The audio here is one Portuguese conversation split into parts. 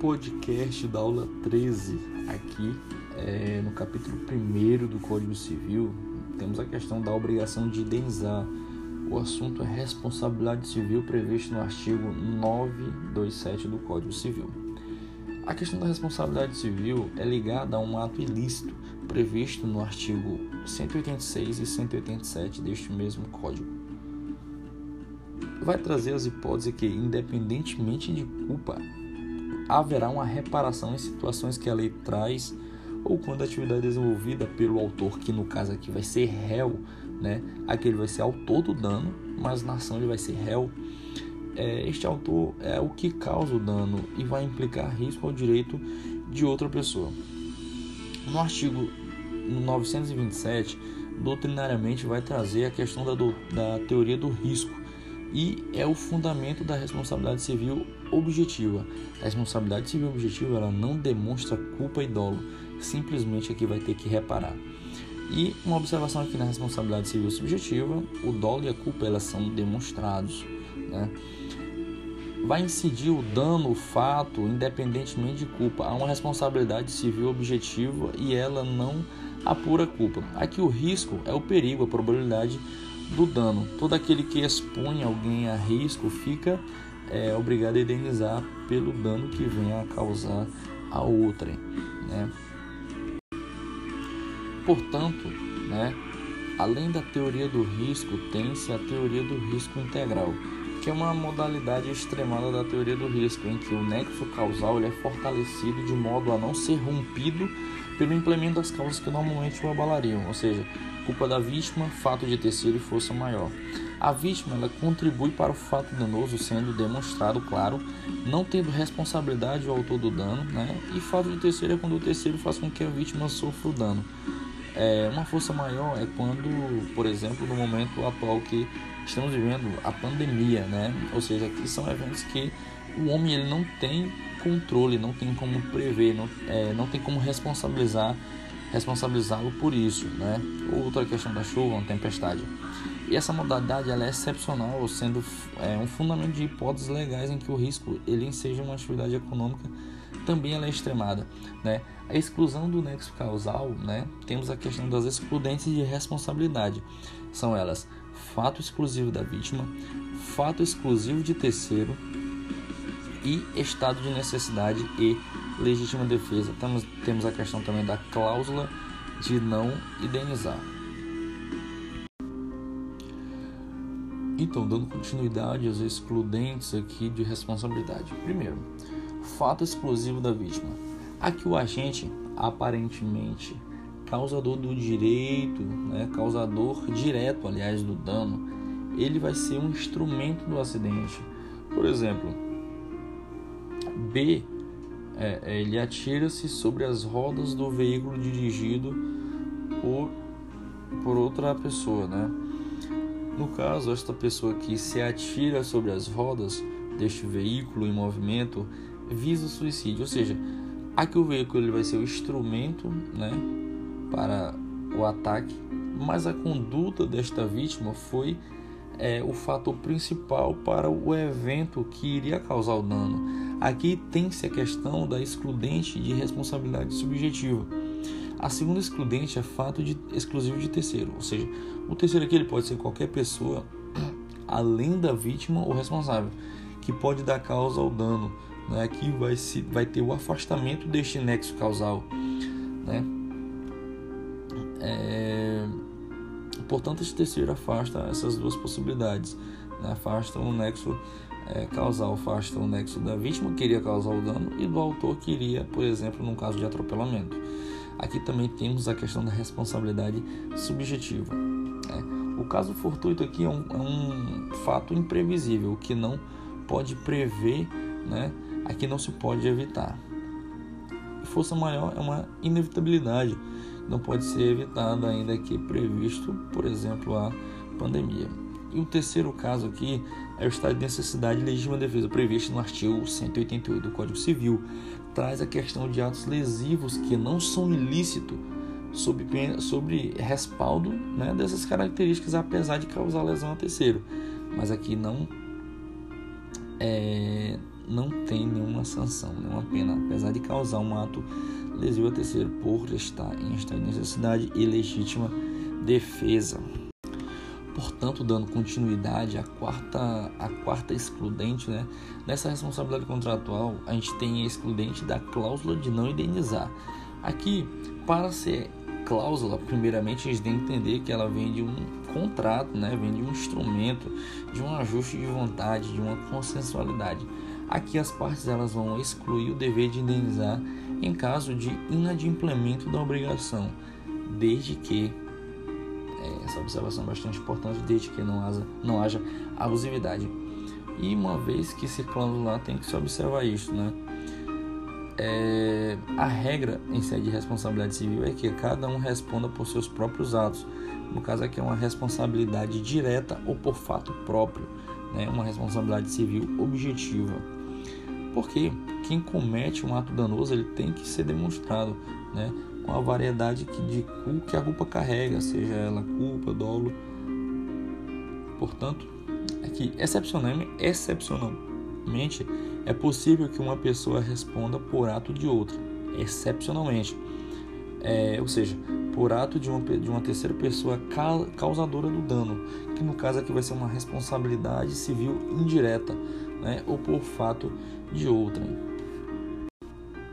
podcast da aula 13, aqui é, no capítulo 1 do Código Civil, temos a questão da obrigação de indenizar. O assunto é responsabilidade civil previsto no artigo 927 do Código Civil. A questão da responsabilidade civil é ligada a um ato ilícito previsto no artigo 186 e 187 deste mesmo Código. Vai trazer as hipóteses que, independentemente de culpa, haverá uma reparação em situações que a lei traz ou quando a atividade é desenvolvida pelo autor, que no caso aqui vai ser réu, né? Aqui ele vai ser autor do dano, mas na ação ele vai ser réu. É, este autor é o que causa o dano e vai implicar risco ao direito de outra pessoa. No artigo 927, doutrinariamente vai trazer a questão da, do, da teoria do risco e é o fundamento da responsabilidade civil objetiva. A responsabilidade civil objetiva ela não demonstra culpa e dolo, simplesmente aqui vai ter que reparar. E uma observação aqui na responsabilidade civil subjetiva, o dolo e a culpa elas são demonstrados, né? Vai incidir o dano, o fato, independentemente de culpa. Há uma responsabilidade civil objetiva e ela não apura culpa. Aqui o risco é o perigo, a probabilidade do dano. Todo aquele que expõe alguém a risco fica é, obrigado a indenizar pelo dano que venha a causar a outrem. Né? Portanto, né, além da teoria do risco, tem-se a teoria do risco integral, que é uma modalidade extremada da teoria do risco, em que o nexo causal é fortalecido de modo a não ser rompido pelo implemento das causas que normalmente o abalariam, ou seja, culpa da vítima, fato de terceiro e força maior. A vítima ela contribui para o fato danoso sendo demonstrado, claro, não tendo responsabilidade o autor do dano, né? E fato de terceiro é quando o terceiro faz com que a vítima sofra o dano. É, uma força maior é quando, por exemplo, no momento atual que estamos vivendo a pandemia, né? Ou seja, aqui são eventos que o homem ele não tem controle, não tem como prever, não, é, não tem como responsabilizar responsabilizá-lo por isso, né? Outra questão da chuva, uma tempestade. E essa modalidade ela é excepcional, sendo é, um fundamento de hipóteses legais em que o risco ele seja uma atividade econômica também ela é extremada, né? A exclusão do nexo causal, né? Temos a questão das excludentes de responsabilidade. São elas fato exclusivo da vítima, fato exclusivo de terceiro e estado de necessidade e legítima defesa. Temos, temos a questão também da cláusula de não indenizar. Então, dando continuidade aos excludentes aqui de responsabilidade. Primeiro, fato exclusivo da vítima. Aqui o agente, aparentemente causador do direito, né, causador direto, aliás, do dano, ele vai ser um instrumento do acidente. Por exemplo, B é, é, ele atira-se sobre as rodas do veículo dirigido por, por outra pessoa, né? No caso, esta pessoa que se atira sobre as rodas deste veículo em movimento visa o suicídio, ou seja, aqui o veículo ele vai ser o instrumento, né, para o ataque, mas a conduta desta vítima foi é, o fator principal para o evento que iria causar o dano. Aqui tem-se a questão da excludente de responsabilidade subjetiva. A segunda excludente é fato de, exclusivo de terceiro, ou seja, o terceiro aqui ele pode ser qualquer pessoa além da vítima ou responsável que pode dar causa ao dano. Né? Aqui vai, se, vai ter o afastamento deste nexo causal. Né? É... Portanto, esse terceiro afasta essas duas possibilidades. Né? Afasta o nexo é, causal, afasta o nexo da vítima que iria causar o dano e do autor que iria, por exemplo, num caso de atropelamento. Aqui também temos a questão da responsabilidade subjetiva. Né? O caso fortuito aqui é um, é um fato imprevisível que não pode prever, né? aqui não se pode evitar. Força maior é uma inevitabilidade não pode ser evitado ainda que previsto, por exemplo, a pandemia. E o terceiro caso aqui é o estado de necessidade de legítima defesa previsto no artigo 188 do Código Civil. Traz a questão de atos lesivos que não são ilícitos sob, sobre respaldo né, dessas características, apesar de causar lesão a terceiro. Mas aqui não, é, não tem nenhuma sanção, nenhuma pena, apesar de causar um ato lesivo a terceiro por estar em estado de necessidade e legítima defesa. Portanto, dando continuidade à quarta, à quarta excludente, né? nessa responsabilidade contratual, a gente tem a excludente da cláusula de não indenizar. Aqui, para ser cláusula, primeiramente, a gente tem que entender que ela vem de um contrato, né? vem de um instrumento, de um ajuste de vontade, de uma consensualidade. Aqui as partes elas vão excluir o dever de indenizar em caso de inadimplemento da obrigação, desde que é, essa observação é bastante importante, desde que não haja, não haja abusividade. E uma vez que esse lá tem que se observar isso, né? É, a regra em sede de responsabilidade civil é que cada um responda por seus próprios atos. No caso aqui é uma responsabilidade direta ou por fato próprio, né? uma responsabilidade civil objetiva. Porque quem comete um ato danoso ele tem que ser demonstrado, né? com a variedade de que a culpa carrega, seja ela culpa, dolo. Portanto, aqui, excepcionalmente, excepcionalmente, é possível que uma pessoa responda por ato de outra, excepcionalmente. É, ou seja, por ato de uma, de uma terceira pessoa causadora do dano, que no caso aqui vai ser uma responsabilidade civil indireta, né, ou por fato de outra.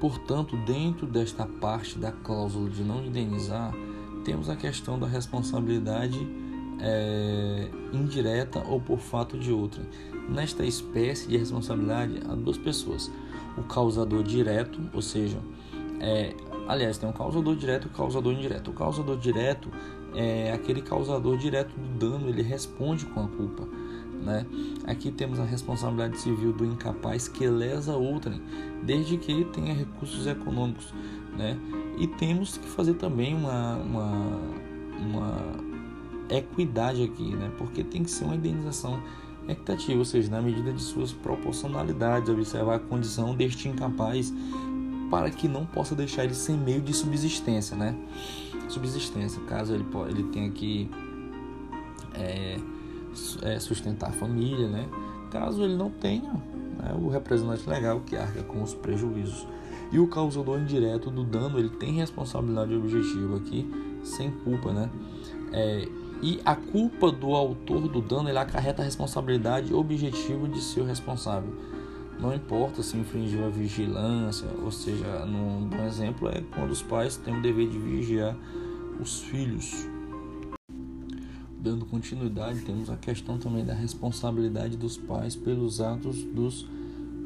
Portanto, dentro desta parte da cláusula de não indenizar, temos a questão da responsabilidade é, indireta ou por fato de outra. Nesta espécie de responsabilidade, há duas pessoas: o causador direto, ou seja, é, aliás, tem um causador direto e um causador indireto. O causador direto é aquele causador direto do dano, ele responde com a culpa. Né? Aqui temos a responsabilidade civil do incapaz que lesa outrem, desde que tenha recursos econômicos. Né? E temos que fazer também uma, uma, uma equidade aqui, né? porque tem que ser uma indenização equitativa, ou seja, na medida de suas proporcionalidades, observar a condição deste incapaz para que não possa deixar ele sem meio de subsistência, né? Subsistência, caso ele, ele tenha que é, é, sustentar a família, né? Caso ele não tenha, né, o representante legal que arca com os prejuízos. E o causador indireto do dano, ele tem responsabilidade objetiva aqui, sem culpa, né? É, e a culpa do autor do dano, ele acarreta a responsabilidade objetiva de seu responsável. Não importa se infringiu a vigilância, ou seja, num bom exemplo é quando os pais têm o dever de vigiar os filhos dando continuidade, temos a questão também da responsabilidade dos pais pelos atos dos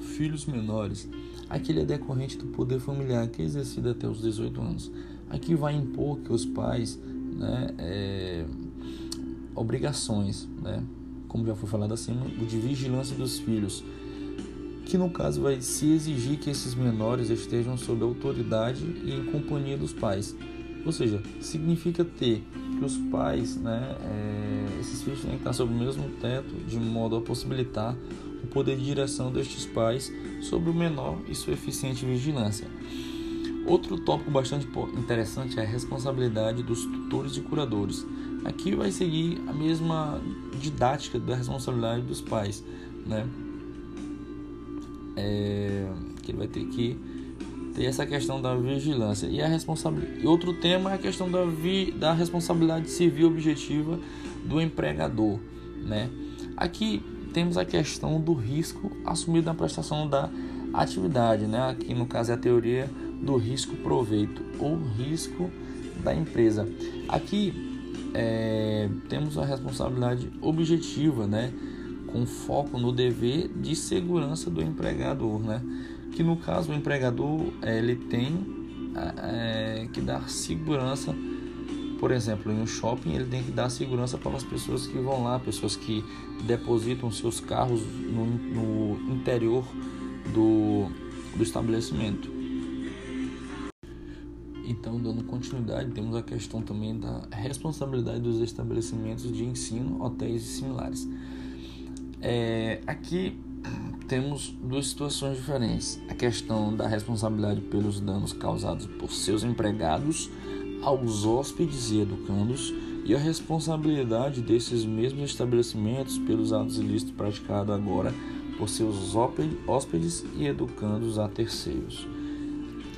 filhos menores. Aquele é decorrente do poder familiar que é exercido até os 18 anos. Aqui vai impor que os pais, né, é, obrigações, né, como já foi falado acima, de vigilância dos filhos, que no caso vai se exigir que esses menores estejam sob autoridade e em companhia dos pais. Ou seja, significa ter que os pais, né, é, esses filhos têm que estar sob o mesmo teto, de modo a possibilitar o poder de direção destes pais sobre o menor e sua eficiente vigilância. Outro tópico bastante interessante é a responsabilidade dos tutores e curadores. Aqui vai seguir a mesma didática da responsabilidade dos pais, né? É, que ele vai ter que tem essa questão da vigilância. E a responsabilidade. Outro tema é a questão da, vi, da responsabilidade civil objetiva do empregador. Né? Aqui temos a questão do risco assumido na prestação da atividade. Né? Aqui no caso é a teoria do risco proveito ou risco da empresa. Aqui é, temos a responsabilidade objetiva, né? com foco no dever de segurança do empregador. Né? Que no caso o empregador é, ele tem é, que dar segurança por exemplo, em um shopping ele tem que dar segurança para as pessoas que vão lá, pessoas que depositam seus carros no, no interior do, do estabelecimento. Então, dando continuidade, temos a questão também da responsabilidade dos estabelecimentos de ensino, hotéis e similares. É, aqui temos duas situações diferentes: a questão da responsabilidade pelos danos causados por seus empregados aos hóspedes e educandos e a responsabilidade desses mesmos estabelecimentos pelos atos ilícitos praticados agora por seus hóspedes e educandos a terceiros.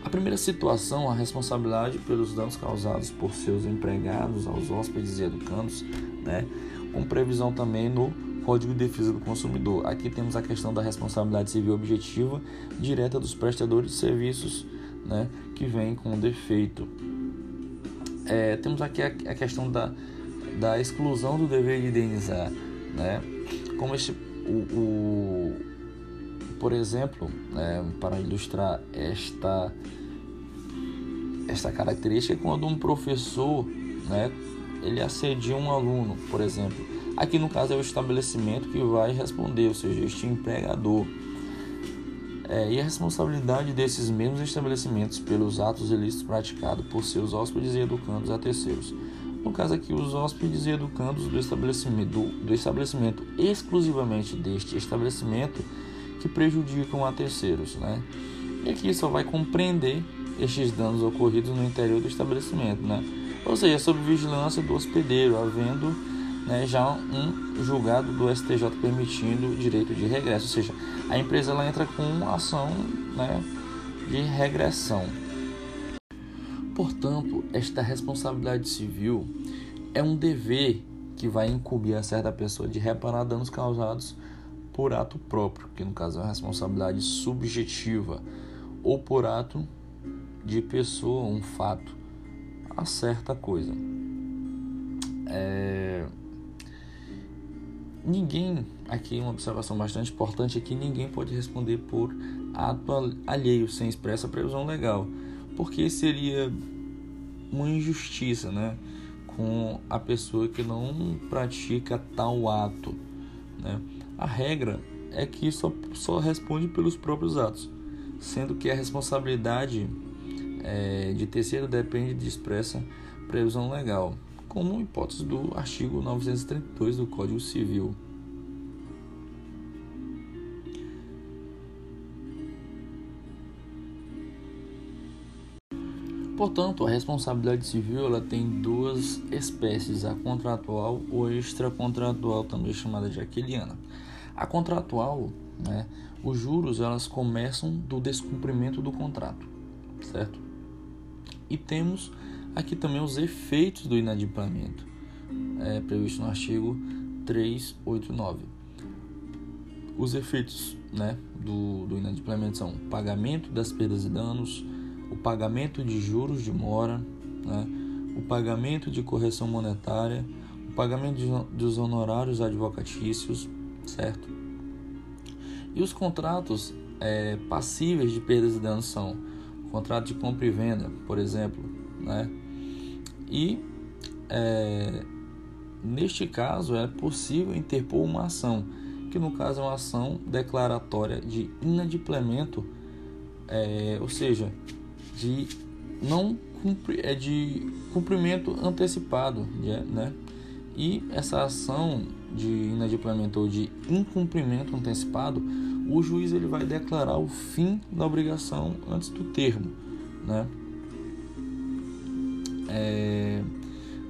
A primeira situação, a responsabilidade pelos danos causados por seus empregados aos hóspedes e educandos, né, com previsão também no Código de Defesa do Consumidor. Aqui temos a questão da responsabilidade civil objetiva direta dos prestadores de serviços né, que vem com defeito. É, temos aqui a, a, questão da, da exclusão do dever de indenizar. Né, como o, o por exemplo, né, para ilustrar esta, esta característica, quando um professor né, ele assedia um aluno, por exemplo. Aqui no caso é o estabelecimento que vai responder, ou seja, este empregador. É, e a responsabilidade desses mesmos estabelecimentos pelos atos ilícitos praticados por seus hóspedes e educandos a terceiros. No caso aqui, os hóspedes e educandos do estabelecimento, do, do estabelecimento exclusivamente deste estabelecimento que prejudicam a terceiros. Né? E aqui só vai compreender estes danos ocorridos no interior do estabelecimento, né? ou seja, sob vigilância do hospedeiro, havendo né, já um julgado do STJ permitindo direito de regresso, ou seja, a empresa ela entra com uma ação né, de regressão. Portanto, esta responsabilidade civil é um dever que vai incumbir a certa pessoa de reparar danos causados por ato próprio, que no caso é uma responsabilidade subjetiva, ou por ato de pessoa, um fato, a certa coisa. É ninguém, aqui uma observação bastante importante é que ninguém pode responder por ato alheio sem expressa previsão legal, porque seria uma injustiça, né, com a pessoa que não pratica tal ato, né? A regra é que só só responde pelos próprios atos, sendo que a responsabilidade é, de terceiro depende de expressa previsão legal como hipótese do artigo 932 do Código Civil. Portanto, a responsabilidade civil ela tem duas espécies, a contratual ou extracontratual, também chamada de aquiliana. A contratual, né, os juros elas começam do descumprimento do contrato, certo? E temos Aqui também os efeitos do inadimplemento, é previsto no artigo 389. Os efeitos né, do, do inadimplemento são pagamento das perdas e danos, o pagamento de juros de mora, né, o pagamento de correção monetária, o pagamento de, dos honorários advocatícios, certo? E os contratos é, passíveis de perdas e danos são contrato de compra e venda, por exemplo, né? E é, neste caso é possível interpor uma ação, que no caso é uma ação declaratória de inadimplemento, é, ou seja, de não cumpri, é de cumprimento antecipado, né? E essa ação de inadimplemento ou de incumprimento antecipado, o juiz ele vai declarar o fim da obrigação antes do termo, né? É,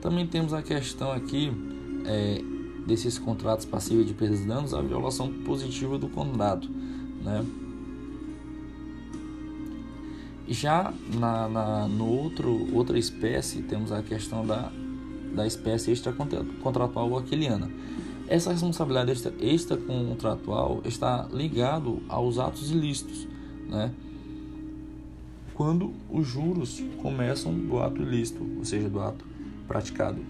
também temos a questão aqui é, desses contratos passíveis de perdas e danos, a violação positiva do contrato, né? Já na, na no outro outra espécie temos a questão da, da espécie extracontratual aquiliana. Essa responsabilidade extra, extracontratual está ligado aos atos ilícitos, né? Quando os juros começam do ato ilícito, ou seja, do ato praticado.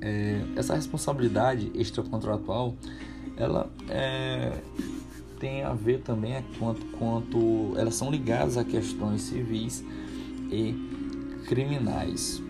É, essa responsabilidade extracontratual, ela é, tem a ver também quanto, quanto elas são ligadas a questões civis e criminais.